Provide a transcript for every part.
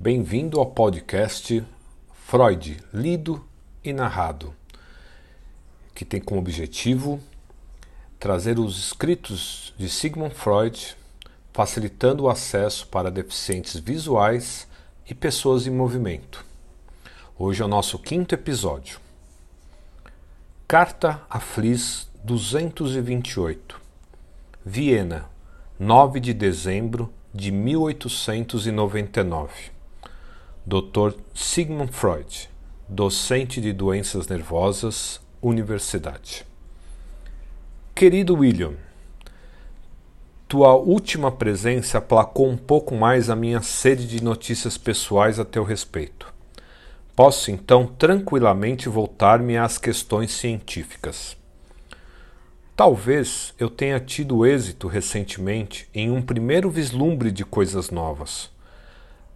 Bem-vindo ao podcast Freud, lido e narrado, que tem como objetivo trazer os escritos de Sigmund Freud, facilitando o acesso para deficientes visuais e pessoas em movimento. Hoje é o nosso quinto episódio. Carta a Flis 228, Viena, 9 de dezembro de 1899. Dr. Sigmund Freud, docente de doenças nervosas, Universidade. Querido William, tua última presença aplacou um pouco mais a minha sede de notícias pessoais a teu respeito. Posso então tranquilamente voltar-me às questões científicas. Talvez eu tenha tido êxito recentemente em um primeiro vislumbre de coisas novas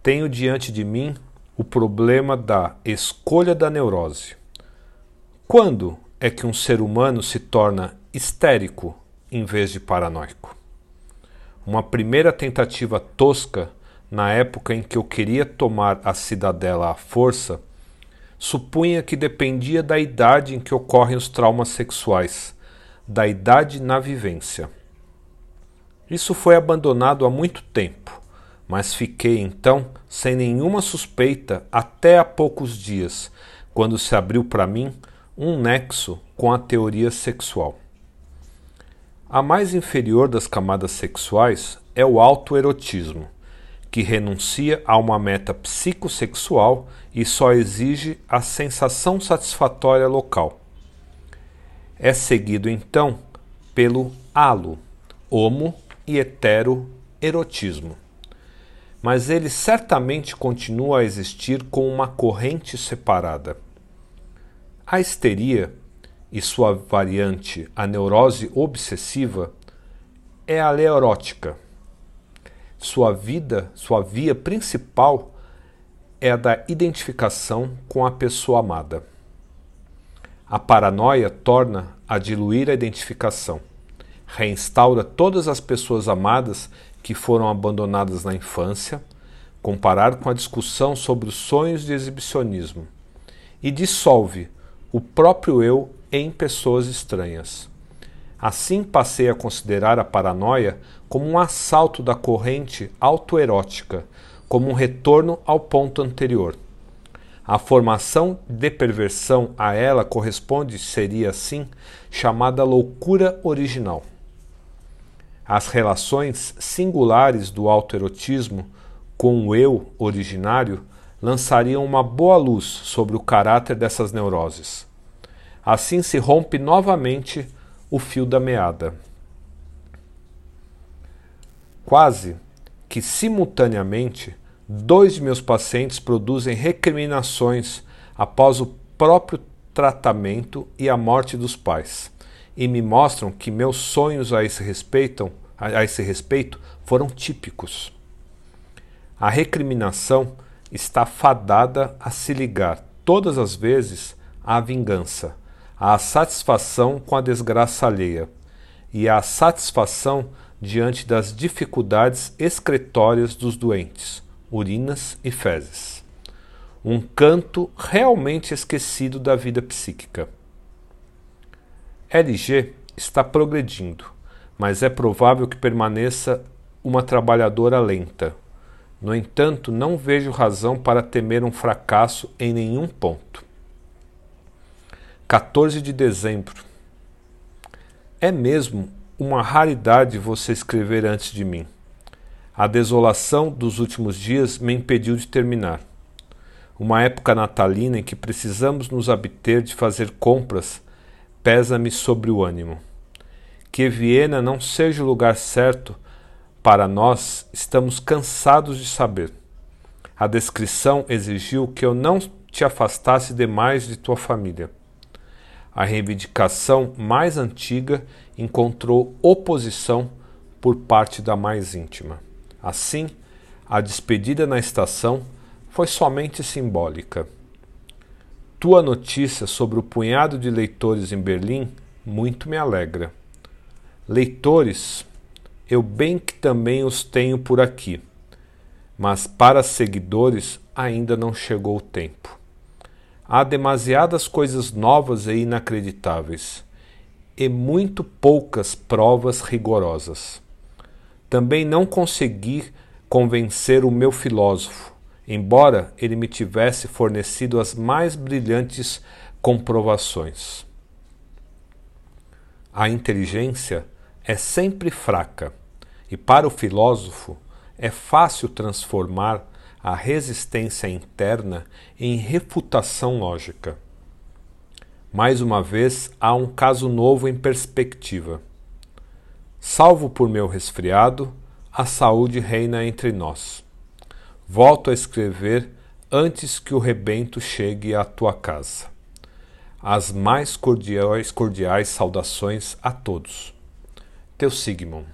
tenho diante de mim o problema da escolha da neurose. Quando é que um ser humano se torna histérico em vez de paranoico? Uma primeira tentativa tosca, na época em que eu queria tomar a cidadela à força, supunha que dependia da idade em que ocorrem os traumas sexuais, da idade na vivência. Isso foi abandonado há muito tempo mas fiquei então sem nenhuma suspeita até há poucos dias, quando se abriu para mim um nexo com a teoria sexual. A mais inferior das camadas sexuais é o autoerotismo, que renuncia a uma meta psicossexual e só exige a sensação satisfatória local. É seguido então pelo halo, homo e hetero-erotismo mas ele certamente continua a existir com uma corrente separada. A histeria e sua variante, a neurose obsessiva, é a neurótica. Sua vida, sua via principal é a da identificação com a pessoa amada. A paranoia torna a diluir a identificação, reinstaura todas as pessoas amadas que foram abandonadas na infância, comparado com a discussão sobre os sonhos de exibicionismo, e dissolve o próprio eu em pessoas estranhas. Assim passei a considerar a paranoia como um assalto da corrente autoerótica, como um retorno ao ponto anterior. A formação de perversão a ela corresponde, seria assim, chamada loucura original. As relações singulares do autoerotismo com o eu originário lançariam uma boa luz sobre o caráter dessas neuroses. Assim se rompe novamente o fio da meada. Quase que simultaneamente, dois de meus pacientes produzem recriminações após o próprio tratamento e a morte dos pais e me mostram que meus sonhos a esse, respeito, a esse respeito foram típicos. A recriminação está fadada a se ligar todas as vezes à vingança, à satisfação com a desgraça alheia e à satisfação diante das dificuldades excretórias dos doentes, urinas e fezes. Um canto realmente esquecido da vida psíquica. LG está progredindo, mas é provável que permaneça uma trabalhadora lenta. No entanto, não vejo razão para temer um fracasso em nenhum ponto. 14 de dezembro. É mesmo uma raridade você escrever antes de mim. A desolação dos últimos dias me impediu de terminar. Uma época natalina em que precisamos nos abter de fazer compras pesa-me sobre o ânimo. Que Viena não seja o lugar certo para nós, estamos cansados de saber. A descrição exigiu que eu não te afastasse demais de tua família. A reivindicação mais antiga encontrou oposição por parte da mais íntima. Assim, a despedida na estação foi somente simbólica. Tua notícia sobre o punhado de leitores em Berlim muito me alegra. Leitores, eu bem que também os tenho por aqui. mas para seguidores ainda não chegou o tempo. Há demasiadas coisas novas e inacreditáveis, e muito poucas provas rigorosas. Também não consegui convencer o meu filósofo, embora ele me tivesse fornecido as mais brilhantes comprovações. A inteligência é sempre fraca, e para o filósofo é fácil transformar a resistência interna em refutação lógica. Mais uma vez, há um caso novo em perspectiva. Salvo por meu resfriado, a saúde reina entre nós. Volto a escrever antes que o rebento chegue à tua casa. As mais cordiais, cordiais saudações a todos. Teu Sigmund.